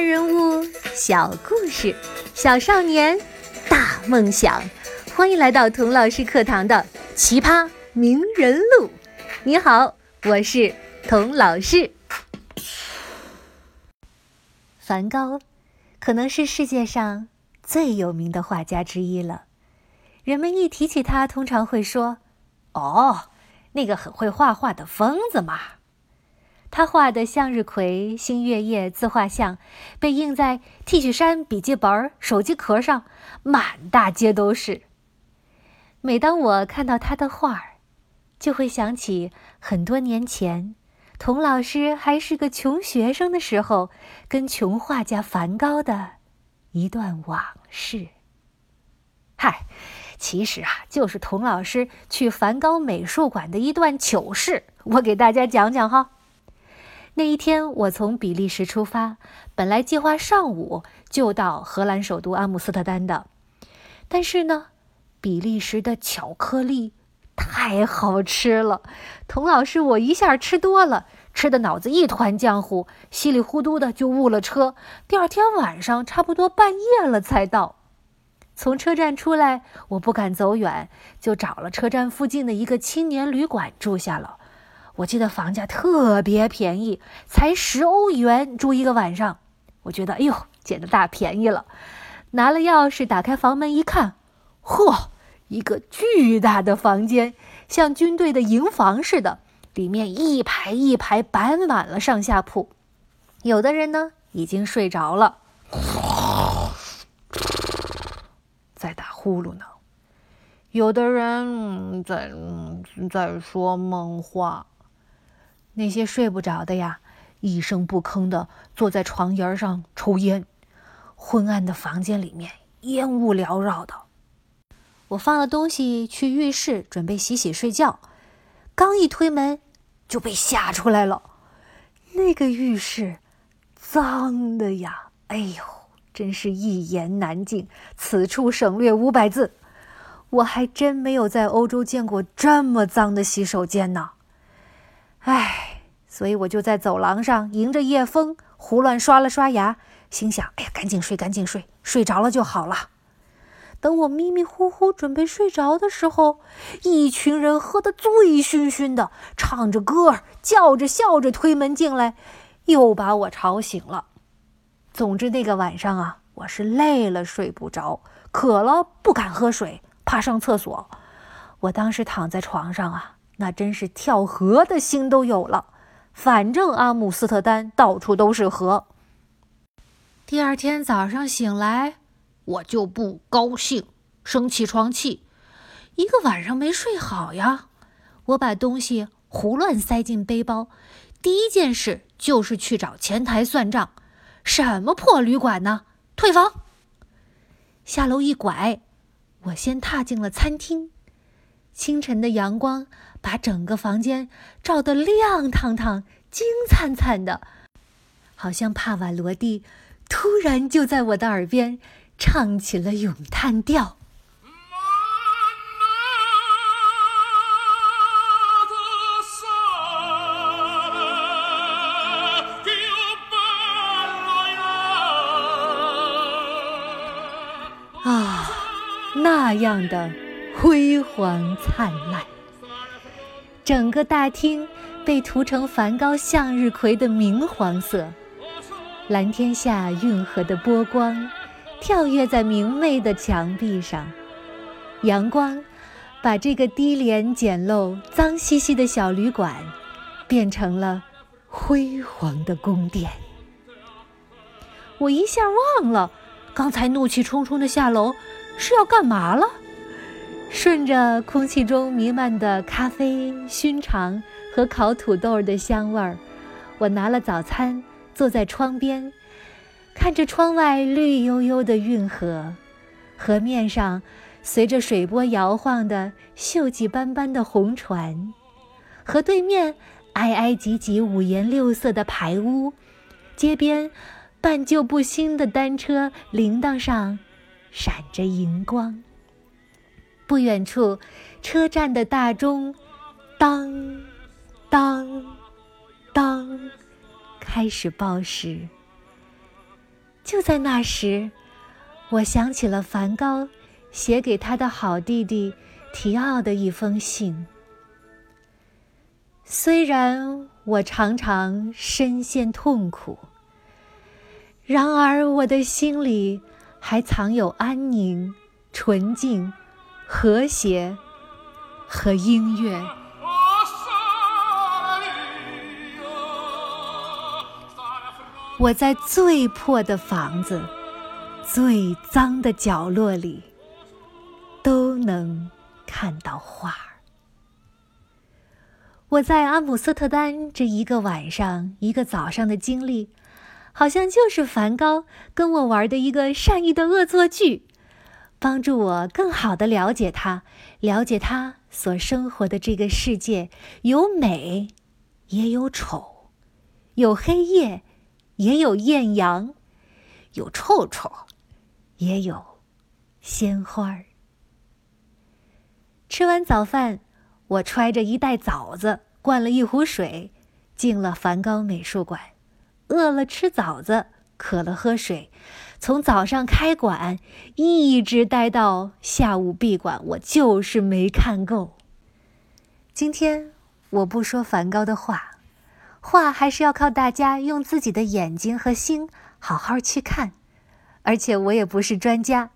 人物，小故事，小少年，大梦想。欢迎来到童老师课堂的《奇葩名人录》。你好，我是童老师。梵高可能是世界上最有名的画家之一了。人们一提起他，通常会说：“哦，那个很会画画的疯子嘛。”他画的向日葵、星月夜自画像，被印在 T 恤衫、笔记本、手机壳上，满大街都是。每当我看到他的画儿，就会想起很多年前，童老师还是个穷学生的时候，跟穷画家梵高的一段往事。嗨，其实啊，就是童老师去梵高美术馆的一段糗事，我给大家讲讲哈。那一天，我从比利时出发，本来计划上午就到荷兰首都阿姆斯特丹的。但是呢，比利时的巧克力太好吃了，童老师我一下吃多了，吃的脑子一团浆糊，稀里糊涂的就误了车。第二天晚上差不多半夜了才到。从车站出来，我不敢走远，就找了车站附近的一个青年旅馆住下了。我记得房价特别便宜，才十欧元住一个晚上。我觉得，哎呦，捡的大便宜了。拿了钥匙打开房门一看，嚯，一个巨大的房间，像军队的营房似的，里面一排一排摆满了上下铺。有的人呢已经睡着了，在打呼噜呢；有的人在在说梦话。那些睡不着的呀，一声不吭的坐在床沿上抽烟。昏暗的房间里面烟雾缭绕的。我放了东西去浴室准备洗洗睡觉，刚一推门就被吓出来了。那个浴室脏的呀，哎呦，真是一言难尽。此处省略五百字。我还真没有在欧洲见过这么脏的洗手间呢。唉，所以我就在走廊上迎着夜风胡乱刷了刷牙，心想：哎呀，赶紧睡，赶紧睡，睡着了就好了。等我迷迷糊糊准备睡着的时候，一群人喝得醉醺醺的，唱着歌儿，叫着笑着推门进来，又把我吵醒了。总之那个晚上啊，我是累了睡不着，渴了不敢喝水，怕上厕所。我当时躺在床上啊。那真是跳河的心都有了，反正阿姆斯特丹到处都是河。第二天早上醒来，我就不高兴，生起床气，一个晚上没睡好呀。我把东西胡乱塞进背包，第一件事就是去找前台算账。什么破旅馆呢？退房。下楼一拐，我先踏进了餐厅。清晨的阳光把整个房间照得亮堂堂、金灿灿的，好像帕瓦罗蒂突然就在我的耳边唱起了咏叹调。啊，那样的。辉煌灿烂，整个大厅被涂成梵高向日葵的明黄色。蓝天下运河的波光，跳跃在明媚的墙壁上。阳光把这个低廉简陋、脏兮兮的小旅馆，变成了辉煌的宫殿。我一下忘了，刚才怒气冲冲的下楼是要干嘛了。顺着空气中弥漫的咖啡、熏肠和烤土豆的香味儿，我拿了早餐，坐在窗边，看着窗外绿油油的运河，河面上随着水波摇晃的锈迹斑斑的红船，河对面挨挨挤挤五颜六色的排屋，街边半旧不新的单车铃铛上闪着银光。不远处，车站的大钟，当，当，当，开始报时。就在那时，我想起了梵高写给他的好弟弟提奥的一封信。虽然我常常深陷痛苦，然而我的心里还藏有安宁、纯净、和谐和音乐。我在最破的房子、最脏的角落里，都能看到画儿。我在阿姆斯特丹这一个晚上、一个早上的经历，好像就是梵高跟我玩的一个善意的恶作剧，帮助我更好的了解他，了解他所生活的这个世界，有美，也有丑，有黑夜。也有艳阳，有臭臭，也有鲜花儿。吃完早饭，我揣着一袋枣子，灌了一壶水，进了梵高美术馆。饿了吃枣子，渴了喝水，从早上开馆一直待到下午闭馆，我就是没看够。今天我不说梵高的画。画还是要靠大家用自己的眼睛和心好好去看，而且我也不是专家。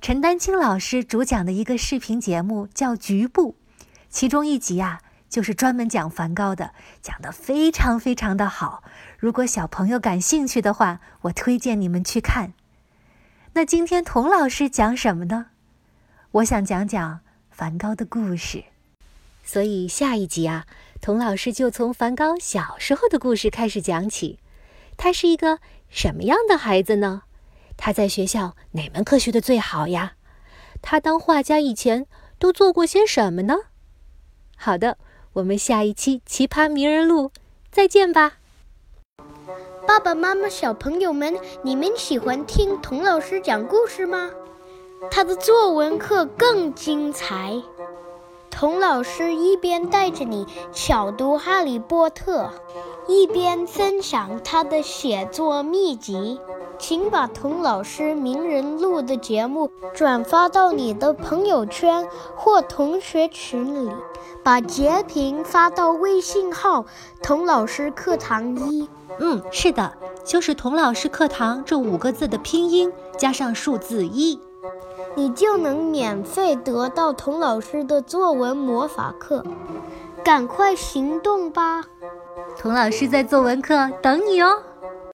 陈丹青老师主讲的一个视频节目叫《局部》，其中一集啊就是专门讲梵高的，讲得非常非常的好。如果小朋友感兴趣的话，我推荐你们去看。那今天童老师讲什么呢？我想讲讲梵高的故事，所以下一集啊。童老师就从梵高小时候的故事开始讲起。他是一个什么样的孩子呢？他在学校哪门课学的最好呀？他当画家以前都做过些什么呢？好的，我们下一期《奇葩名人录》再见吧。爸爸妈妈、小朋友们，你们喜欢听童老师讲故事吗？他的作文课更精彩。童老师一边带着你巧读《哈利波特》，一边分享他的写作秘籍。请把童老师名人录的节目转发到你的朋友圈或同学群里，把截屏发到微信号“童老师课堂一”。嗯，是的，就是“童老师课堂”这五个字的拼音加上数字一。你就能免费得到童老师的作文魔法课，赶快行动吧！童老师在作文课等你哦。